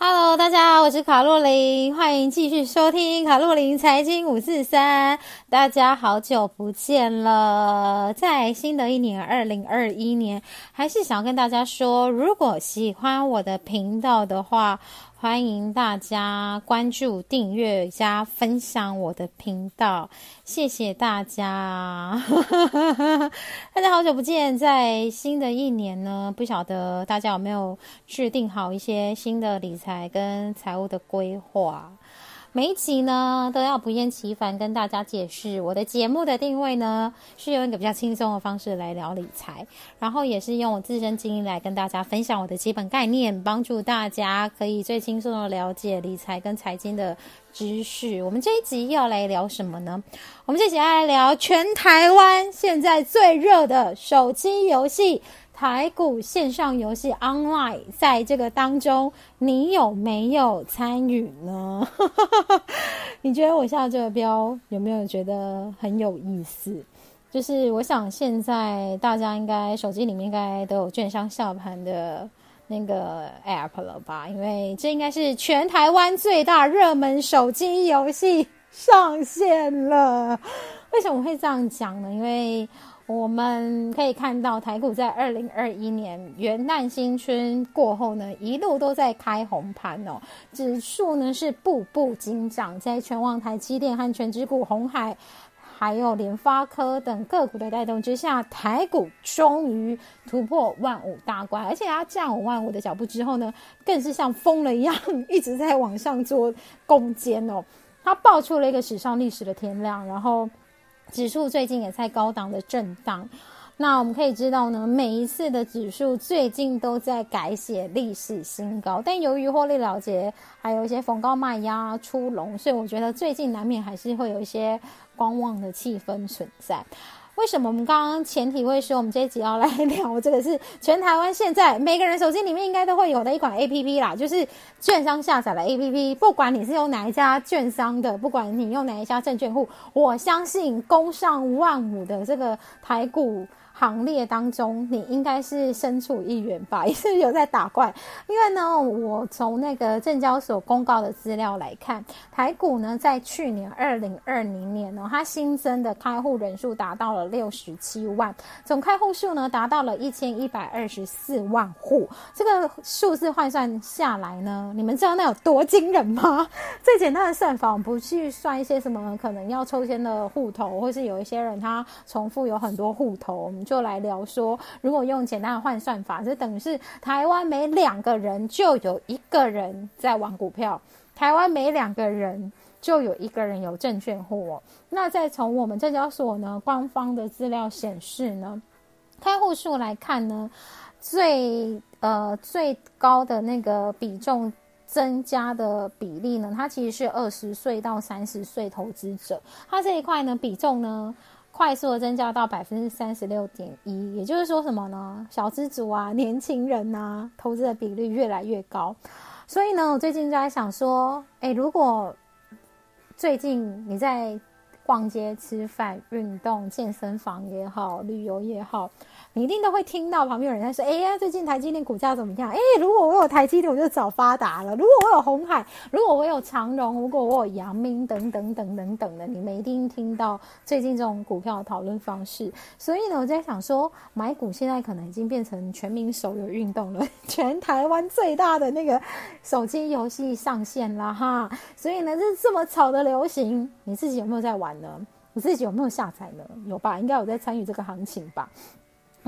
Hello，大家好，我是卡洛琳，欢迎继续收听卡洛琳财经五四三。大家好久不见了，在新的一年二零二一年，还是想要跟大家说，如果喜欢我的频道的话。欢迎大家关注、订阅加分享我的频道，谢谢大家！大家好久不见，在新的一年呢，不晓得大家有没有制定好一些新的理财跟财务的规划？每一集呢，都要不厌其烦跟大家解释我的节目的定位呢，是用一个比较轻松的方式来聊理财，然后也是用我自身经历来跟大家分享我的基本概念，帮助大家可以最轻松的了解理财跟财经的知识。我们这一集要来聊什么呢？我们这集要来聊全台湾现在最热的手机游戏。台股线上游戏 online，在这个当中，你有没有参与呢？你觉得我下这个标有没有觉得很有意思？就是我想现在大家应该手机里面应该都有券商下盘的那个 app 了吧？因为这应该是全台湾最大热门手机游戏上线了。为什么会这样讲呢？因为我们可以看到，台股在二零二一年元旦新春过后呢，一路都在开红盘哦，指数呢是步步紧涨，在全网台积电和全指股、红海，还有联发科等个股的带动之下，台股终于突破万五大关，而且它站稳万五的脚步之后呢，更是像疯了一样，一直在往上做攻坚哦，它爆出了一个史上历史的天量，然后。指数最近也在高档的震荡，那我们可以知道呢，每一次的指数最近都在改写历史新高，但由于获利了结，还有一些逢高卖压出笼，所以我觉得最近难免还是会有一些观望的气氛存在。为什么我们刚刚前提会说我们这一集要来聊这个是全台湾现在每个人手机里面应该都会有的一款 A P P 啦，就是券商下载的 A P P，不管你是用哪一家券商的，不管你用哪一家证券户，我相信攻上万五的这个台股。行列当中，你应该是身处一员吧？也是有在打怪。因为呢，我从那个证交所公告的资料来看，台股呢在去年二零二零年呢，它新增的开户人数达到了六十七万，总开户数呢达到了一千一百二十四万户。这个数字换算下来呢，你们知道那有多惊人吗？最简单的算法，不去算一些什么可能要抽签的户头，或是有一些人他重复有很多户头。就来聊说，如果用简单的换算法，就等于是台湾每两个人就有一个人在玩股票，台湾每两个人就有一个人有证券户。那再从我们证交所呢官方的资料显示呢，开户数来看呢，最呃最高的那个比重增加的比例呢，它其实是二十岁到三十岁投资者，它这一块呢比重呢。快速的增加到百分之三十六点一，也就是说什么呢？小资族啊，年轻人呐，投资的比率越来越高。所以呢，我最近就在想说，哎，如果最近你在逛街、吃饭、运动、健身房也好，旅游也好。你一定都会听到旁边有人在说：“哎呀，最近台积电股价怎么样？哎，如果我有台积电，我就早发达了。如果我有红海，如果我有长荣，如果我有阳明，等等等等等的，你们一定听到最近这种股票的讨论方式。所以呢，我在想说，买股现在可能已经变成全民手游运动了，全台湾最大的那个手机游戏上线了哈。所以呢，这这么炒的流行，你自己有没有在玩呢？你自己有没有下载呢？有吧？应该有在参与这个行情吧？”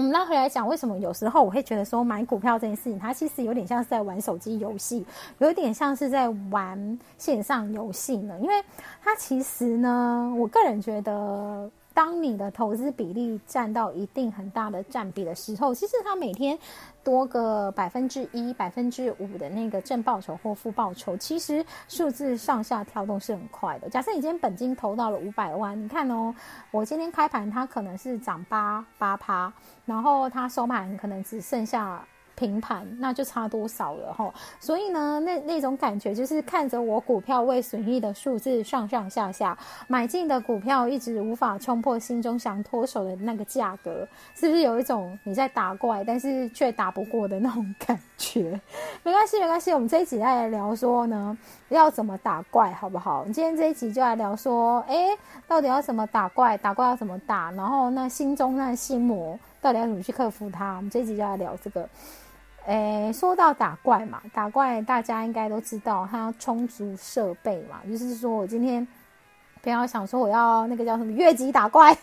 我们拉回来讲，为什么有时候我会觉得说买股票这件事情，它其实有点像是在玩手机游戏，有点像是在玩线上游戏呢？因为它其实呢，我个人觉得。当你的投资比例占到一定很大的占比的时候，其实它每天多个百分之一、百分之五的那个正报酬或负报酬，其实数字上下跳动是很快的。假设你今天本金投到了五百万，你看哦，我今天开盘它可能是涨八八趴，然后它收盘可能只剩下。平盘，那就差多少了哈。所以呢，那那种感觉就是看着我股票未损益的数字上上下下，买进的股票一直无法冲破心中想脱手的那个价格，是不是有一种你在打怪，但是却打不过的那种感觉？没关系，没关系，我们这一集来聊说呢，要怎么打怪，好不好？今天这一集就来聊说，哎，到底要怎么打怪？打怪要怎么打？然后那心中那心魔。到底要怎么去克服它？我们这一集就来聊这个。诶，说到打怪嘛，打怪大家应该都知道，它充足设备嘛。就是说我今天不要想说我要那个叫什么越级打怪，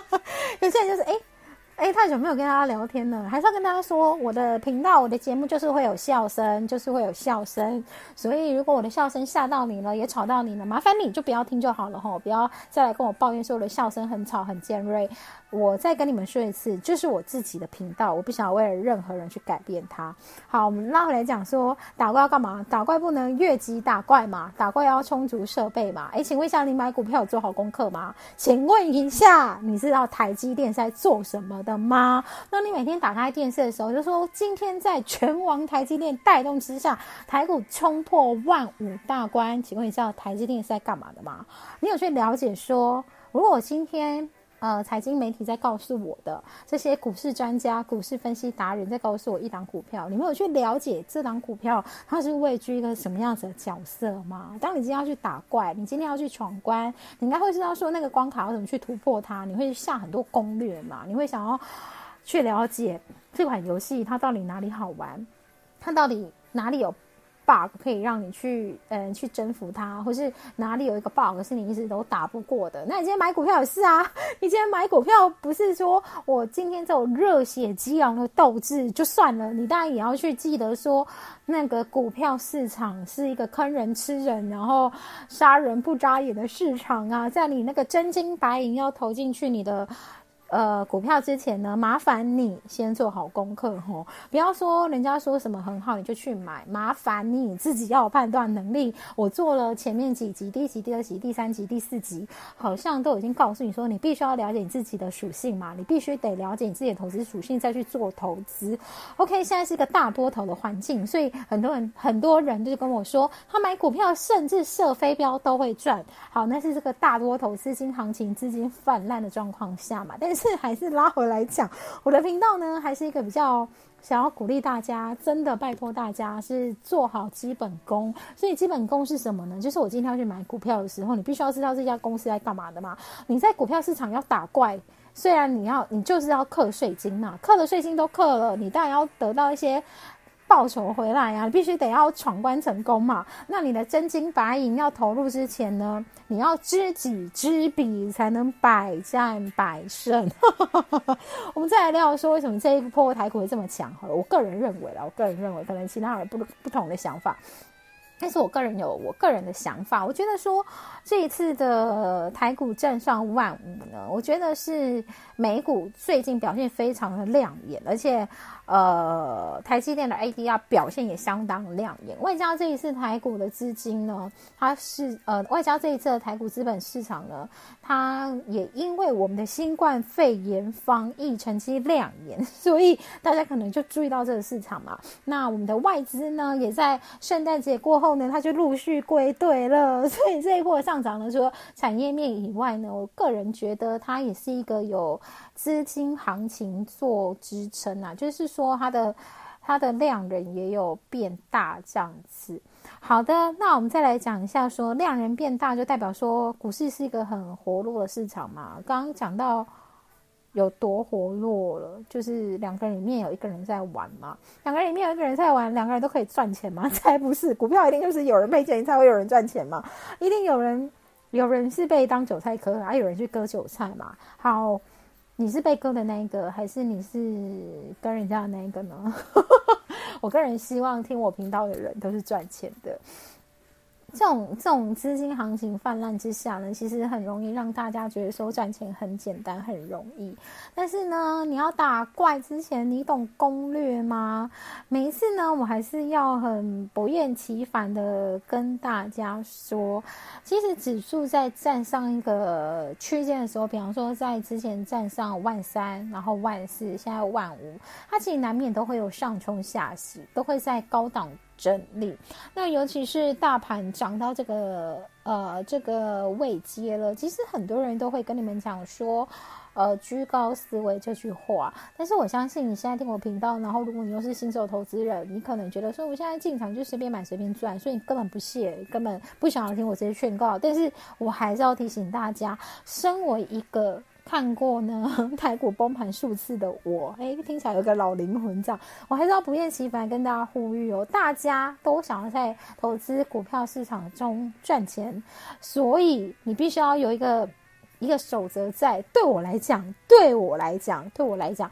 有些人就是哎。哎，太久没有跟大家聊天了，还是要跟大家说，我的频道、我的节目就是会有笑声，就是会有笑声。所以，如果我的笑声吓到你了，也吵到你了，麻烦你就不要听就好了哈，不要再来跟我抱怨说我的笑声很吵、很尖锐。我再跟你们说一次，就是我自己的频道，我不想为了任何人去改变它。好，我们拉回来讲说，打怪要干嘛？打怪不能越级打怪嘛，打怪要充足设备嘛。哎，请问一下，你买股票有做好功课吗？请问一下，你知道台积电在做什么的？的吗？那你每天打开电视的时候，就说今天在全王台积电带动之下，台股冲破万五大关。请问你知道台积电是在干嘛的吗？你有去了解说，如果今天？呃，财经媒体在告诉我的这些股市专家、股市分析达人在告诉我一档股票，你没有去了解这档股票它是位居一个什么样子的角色吗？当你今天要去打怪，你今天要去闯关，你应该会知道说那个关卡要怎么去突破它，你会下很多攻略嘛？你会想要去了解这款游戏它到底哪里好玩，它到底哪里有？bug 可以让你去，嗯，去征服它，或是哪里有一个 bug 是你一直都打不过的。那你今天买股票也是啊，你今天买股票不是说我今天这种热血激昂的斗志就算了，你当然也要去记得说，那个股票市场是一个坑人吃人，然后杀人不眨眼的市场啊，在你那个真金白银要投进去你的。呃，股票之前呢，麻烦你先做好功课吼，不要说人家说什么很好你就去买，麻烦你自己要有判断能力。我做了前面几集，第一集、第二集、第三集、第四集，好像都已经告诉你说，你必须要了解你自己的属性嘛，你必须得了解你自己的投资属性再去做投资。OK，现在是一个大多头的环境，所以很多人很多人就是跟我说，他买股票甚至设飞镖都会赚。好，那是这个大多头资金行情资金泛滥的状况下嘛，但是。是还是拉回来讲，我的频道呢，还是一个比较想要鼓励大家，真的拜托大家是做好基本功。所以基本功是什么呢？就是我今天要去买股票的时候，你必须要知道这家公司在干嘛的嘛。你在股票市场要打怪，虽然你要你就是要克税金嘛，克的税金都克了，你当然要得到一些。报酬回来呀，必须得要闯关成功嘛。那你的真金白银要投入之前呢，你要知己知彼，才能百战百胜。我们再来聊说，为什么这一波台股会这么强？好了，我个人认为啦，我个人认为，可能其他人不不同的想法。但是我个人有我个人的想法，我觉得说这一次的台股站上万五呢，我觉得是美股最近表现非常的亮眼，而且呃台积电的 ADR 表现也相当亮眼。外加这一次台股的资金呢，它是呃外加这一次的台股资本市场呢，它也因为我们的新冠肺炎防疫成绩亮眼，所以大家可能就注意到这个市场嘛。那我们的外资呢，也在圣诞节过后。呢，它就陆续归队了，所以这一波上涨呢，除了产业面以外呢，我个人觉得它也是一个有资金行情做支撑啊，就是说它的它的量人也有变大这样子。好的，那我们再来讲一下，说量人变大就代表说股市是一个很活络的市场嘛？刚刚讲到。有多活络了？就是两个人里面有一个人在玩嘛，两个人里面有一个人在玩，两个人都可以赚钱吗？才不是，股票一定就是有人赔钱才会有人赚钱嘛，一定有人有人是被当韭菜割，还有人去割韭菜嘛。好，你是被割的那一个，还是你是跟人家的那一个呢？我个人希望听我频道的人都是赚钱的。这种这种资金行情泛滥之下呢，其实很容易让大家觉得说赚钱很简单、很容易。但是呢，你要打怪之前，你懂攻略吗？每一次呢，我还是要很不厌其烦的跟大家说，其实指数在站上一个区间的时候，比方说在之前站上万三，然后万四，现在万五，它其实难免都会有上冲下洗，都会在高档。整理，那尤其是大盘涨到这个呃这个位阶了，其实很多人都会跟你们讲说，呃居高思维这句话。但是我相信你现在听我频道，然后如果你又是新手投资人，你可能觉得说我现在进场就随便买随便赚，所以你根本不屑，根本不想要听我这些劝告。但是我还是要提醒大家，身为一个。看过呢，台股崩盘数次的我，哎，听起来有个老灵魂这样，我还是要不厌其烦跟大家呼吁哦，大家都想要在投资股票市场中赚钱，所以你必须要有一个一个守则在。对我来讲，对我来讲，对我来讲，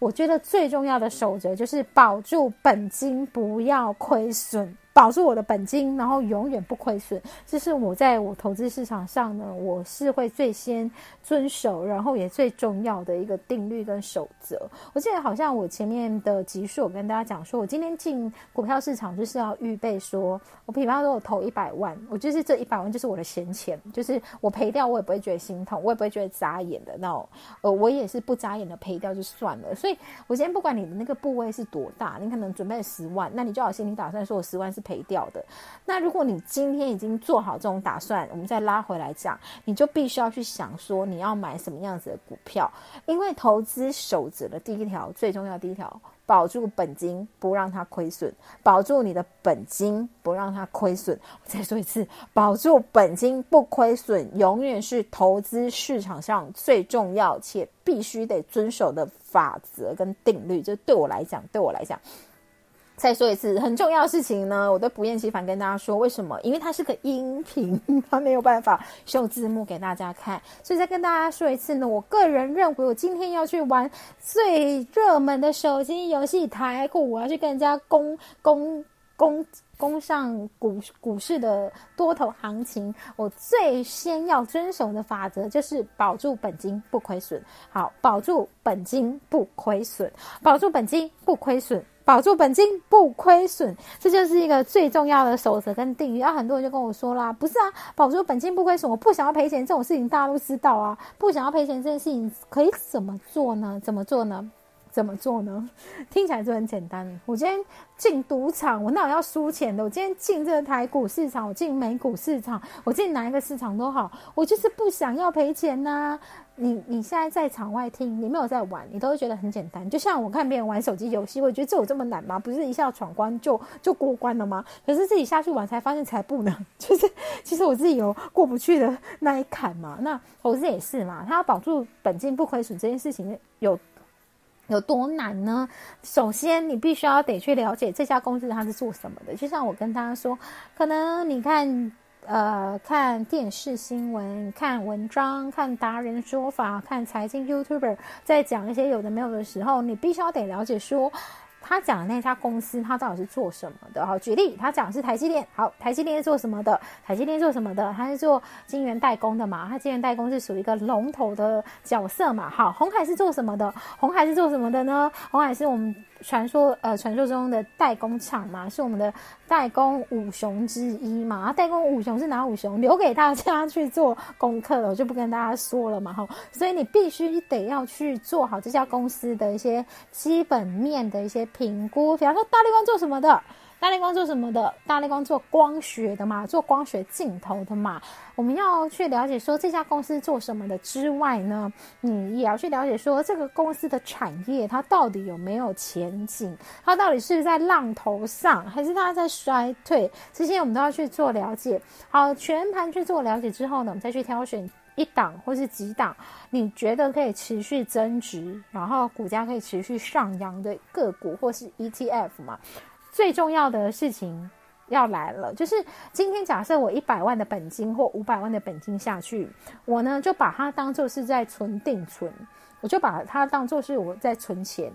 我觉得最重要的守则就是保住本金，不要亏损。保住我的本金，然后永远不亏损，这是我在我投资市场上呢，我是会最先遵守，然后也最重要的一个定律跟守则。我记得好像我前面的集数，我跟大家讲说，我今天进股票市场就是要预备说，我比方说我投一百万，我就是这一百万就是我的闲钱，就是我赔掉我也不会觉得心痛，我也不会觉得眨眼的那种，呃，我也是不眨眼的赔掉就算了。所以我今天不管你的那个部位是多大，你可能准备十万，那你就好心里打算说我十万是。赔掉的。那如果你今天已经做好这种打算，我们再拉回来讲，你就必须要去想说你要买什么样子的股票。因为投资守则的第一条最重要，第一条保住本金，不让它亏损，保住你的本金，不让它亏损。我再说一次，保住本金不亏损，永远是投资市场上最重要且必须得遵守的法则跟定律。就对我来讲，对我来讲。再说一次，很重要的事情呢，我都不厌其烦跟大家说。为什么？因为它是个音频，它没有办法秀字幕给大家看。所以再跟大家说一次呢，我个人认为，我今天要去玩最热门的手机游戏台股，我要去跟人家攻攻攻攻上股股市的多头行情。我最先要遵守的法则就是保住本金不亏损。好，保住本金不亏损，保住本金不亏损。保住本金不亏损，这就是一个最重要的守则跟定律。啊，很多人就跟我说啦，不是啊，保住本金不亏损，我不想要赔钱这种事情，大家都知道啊。不想要赔钱这件事情可以怎么做呢？怎么做呢？怎么做呢？听起来就很简单。我今天进赌场，我那有要输钱的？我今天进这个台股市场，我进美股市场，我进哪一个市场都好，我就是不想要赔钱呐。你你现在在场外听，你没有在玩，你都会觉得很简单。就像我看别人玩手机游戏，我觉得这有这么难吗？不是一下闯关就就过关了吗？可是自己下去玩才发现才不能，就是其实我自己有过不去的那一坎嘛。那投资也是嘛，他要保住本金不亏损这件事情有。有多难呢？首先，你必须要得去了解这家公司它是做什么的。就像我跟大家说，可能你看，呃，看电视新闻、看文章、看达人说法、看财经 YouTuber 在讲一些有的没有的时候，你必须要得了解说。他讲的那家公司，他到底是做什么的？好，举例，他讲的是台积电。好，台积电是做什么的？台积电做什么的？他是做晶圆代工的嘛？他晶圆代工是属于一个龙头的角色嘛？好，红海是做什么的？红海是做什么的呢？红海是我们。传说呃，传说中的代工厂嘛，是我们的代工五雄之一嘛。啊，代工五雄是拿五雄？留给大家去做功课了，我就不跟大家说了嘛。哈，所以你必须得要去做好这家公司的一些基本面的一些评估。比方说，大力光做什么的？大力光做什么的？大力光做光学的嘛，做光学镜头的嘛。我们要去了解说这家公司做什么的之外呢，你也要去了解说这个公司的产业它到底有没有前景，它到底是在浪头上还是它在衰退，这些我们都要去做了解。好，全盘去做了解之后呢，我们再去挑选一档或是几档你觉得可以持续增值，然后股价可以持续上扬的个股或是 ETF 嘛。最重要的事情要来了，就是今天假设我一百万的本金或五百万的本金下去，我呢就把它当做是在存定存，我就把它当做是我在存钱。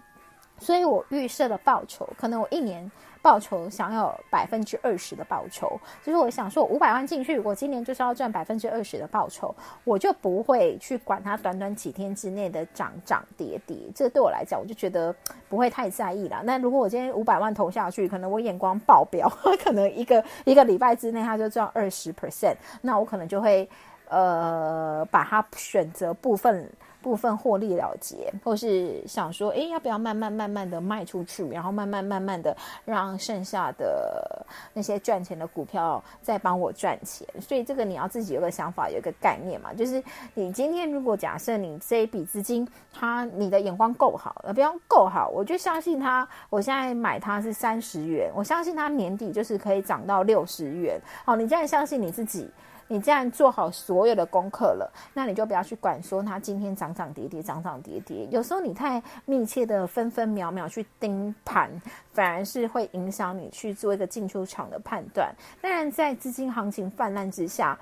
所以我预设的报酬，可能我一年报酬想要百分之二十的报酬，就是我想说五百万进去，我今年就是要赚百分之二十的报酬，我就不会去管它短短几天之内的涨涨跌跌，这对我来讲，我就觉得不会太在意了。那如果我今天五百万投下去，可能我眼光爆表，可能一个一个礼拜之内它就赚二十 percent，那我可能就会呃把它选择部分。部分获利了结，或是想说，哎，要不要慢慢慢慢的卖出去，然后慢慢慢慢的让剩下的那些赚钱的股票再帮我赚钱。所以这个你要自己有个想法，有一个概念嘛，就是你今天如果假设你这一笔资金，它你的眼光够好，呃，不要够好，我就相信它。我现在买它是三十元，我相信它年底就是可以涨到六十元。好，你这样相信你自己。你既然做好所有的功课了，那你就不要去管说它今天涨涨跌跌，涨涨跌跌。有时候你太密切的分分秒秒去盯盘，反而是会影响你去做一个进出场的判断。当然，在资金行情泛滥之下。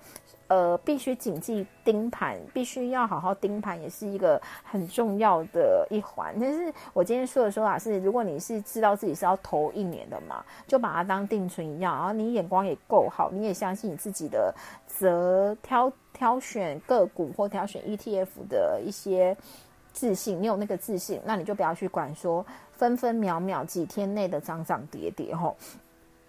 呃，必须谨记盯盘，必须要好好盯盘，也是一个很重要的一环。但是我今天说的说法是，如果你是知道自己是要投一年的嘛，就把它当定存一样，然后你眼光也够好，你也相信你自己的，则挑挑选个股或挑选 ETF 的一些自信，你有那个自信，那你就不要去管说分分秒秒几天内的涨涨跌跌吼。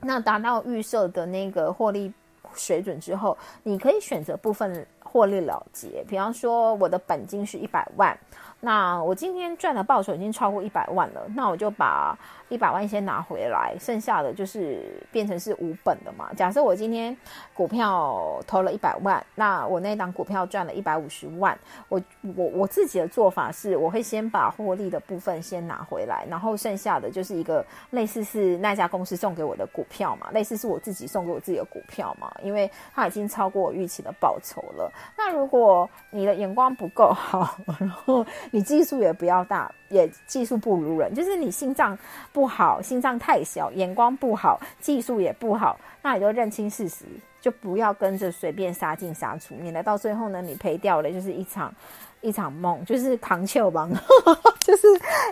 那达到预设的那个获利。水准之后，你可以选择部分获利了结。比方说，我的本金是一百万，那我今天赚的报酬已经超过一百万了，那我就把。一百万先拿回来，剩下的就是变成是无本的嘛。假设我今天股票投了一百万，那我那档股票赚了一百五十万，我我我自己的做法是，我会先把获利的部分先拿回来，然后剩下的就是一个类似是那家公司送给我的股票嘛，类似是我自己送给我自己的股票嘛，因为它已经超过我预期的报酬了。那如果你的眼光不够好，然后你技术也不要大。也技术不如人，就是你心脏不好，心脏太小，眼光不好，技术也不好，那你就认清事实，就不要跟着随便杀进杀出，免得到最后呢，你赔掉了就是一场。一场梦就是扛球王，就是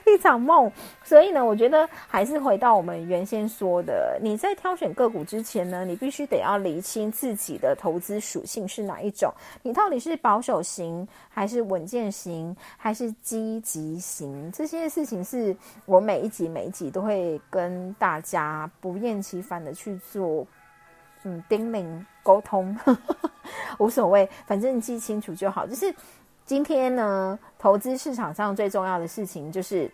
一场梦。所以呢，我觉得还是回到我们原先说的，你在挑选个股之前呢，你必须得要理清自己的投资属性是哪一种。你到底是保守型，还是稳健型，还是积极型？这些事情是我每一集每一集都会跟大家不厌其烦的去做，嗯，叮咛沟通，无所谓，反正你记清楚就好。就是。今天呢，投资市场上最重要的事情就是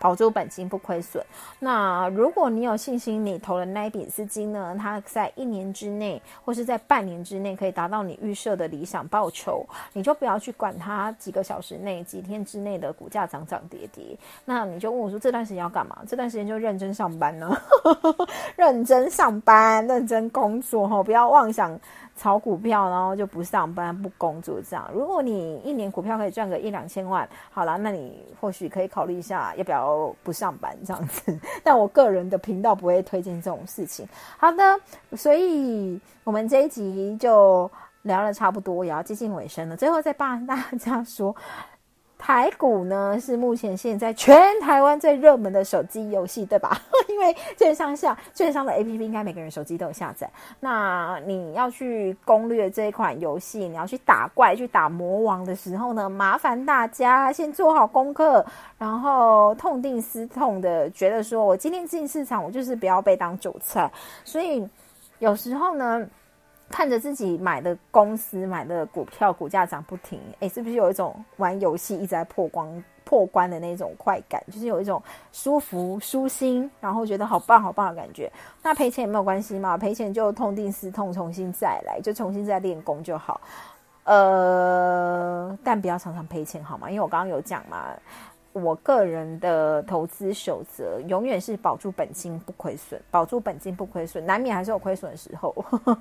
保住本金不亏损。那如果你有信心，你投了那一笔资金呢，它在一年之内或是在半年之内可以达到你预设的理想报酬，你就不要去管它几个小时内、几天之内的股价涨涨跌跌。那你就问我说，这段时间要干嘛？这段时间就认真上班呢，认真上班，认真工作哈，不要妄想。炒股票，然后就不上班不工作这样。如果你一年股票可以赚个一两千万，好啦，那你或许可以考虑一下要不要不上班这样子。但我个人的频道不会推荐这种事情。好的，所以我们这一集就聊了差不多，也要接近尾声了。最后再帮大家说。台股呢是目前现在全台湾最热门的手机游戏，对吧？因为券商下券商的 A P P 应该每个人手机都有下载。那你要去攻略这一款游戏，你要去打怪、去打魔王的时候呢，麻烦大家先做好功课，然后痛定思痛的觉得说，我今天进市场，我就是不要被当韭菜。所以有时候呢。看着自己买的公司买的股票股价涨不停，哎，是不是有一种玩游戏一直在破关破关的那种快感？就是有一种舒服舒心，然后觉得好棒好棒的感觉。那赔钱也没有关系嘛，赔钱就痛定思痛，重新再来，就重新再练功就好。呃，但不要常常赔钱好吗？因为我刚刚有讲嘛。我个人的投资守则永远是保住本金不亏损，保住本金不亏损，难免还是有亏损的时候，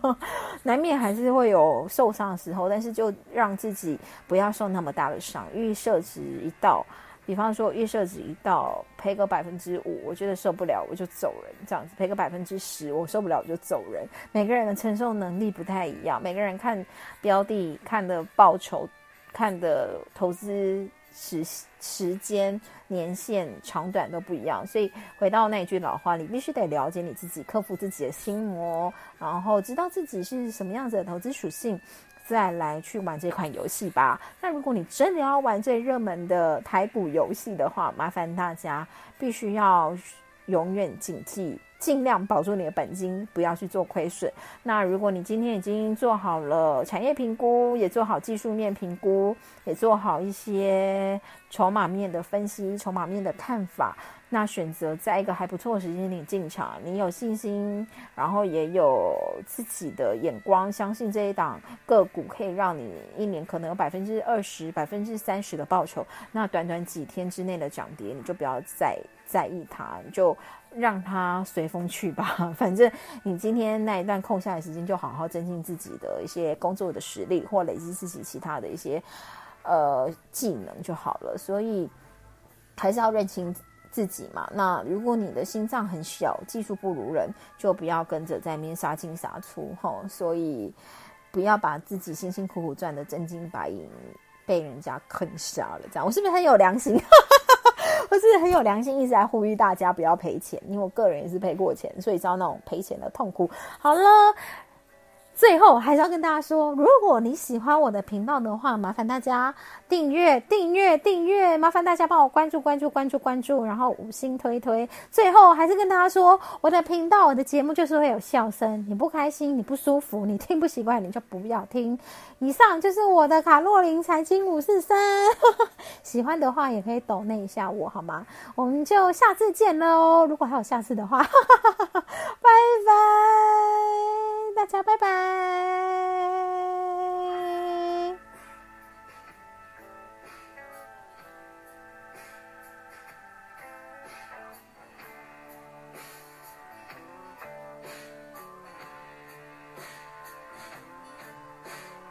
难免还是会有受伤的时候，但是就让自己不要受那么大的伤。预设值一到，比方说预设值一到赔个百分之五，我觉得受不了我就走人，这样子赔个百分之十，我受不了我就走人。每个人的承受能力不太一样，每个人看标的看的报酬，看的投资。时时间年限长短都不一样，所以回到那一句老话，你必须得了解你自己，克服自己的心魔，然后知道自己是什么样子的投资属性，再来去玩这款游戏吧。那如果你真的要玩最热门的台股游戏的话，麻烦大家必须要永远谨记。尽量保住你的本金，不要去做亏损。那如果你今天已经做好了产业评估，也做好技术面评估，也做好一些筹码面的分析、筹码面的看法，那选择在一个还不错的时间点进场，你有信心，然后也有自己的眼光，相信这一档个股可以让你一年可能有百分之二十、百分之三十的报酬。那短短几天之内的涨跌，你就不要再在意它，就。让它随风去吧，反正你今天那一段空下来时间，就好好增进自己的一些工作的实力，或累积自己其他的一些呃技能就好了。所以还是要认清自己嘛。那如果你的心脏很小，技术不如人，就不要跟着在面杀进杀出哈。所以不要把自己辛辛苦苦赚的真金白银被人家坑杀了。这样，我是不是很有良心？我是很有良心，一直在呼吁大家不要赔钱，因为我个人也是赔过钱，所以知道那种赔钱的痛苦。好了。最后还是要跟大家说，如果你喜欢我的频道的话，麻烦大家订阅、订阅、订阅，麻烦大家帮我关注、关注、关注、关注，然后五星推推。最后还是跟大家说，我的频道、我的节目就是会有笑声。你不开心、你不舒服、你听不习惯，你就不要听。以上就是我的卡洛琳财经五四三，喜欢的话也可以抖那一下我好吗？我们就下次见喽！如果还有下次的话，拜拜。大家拜拜。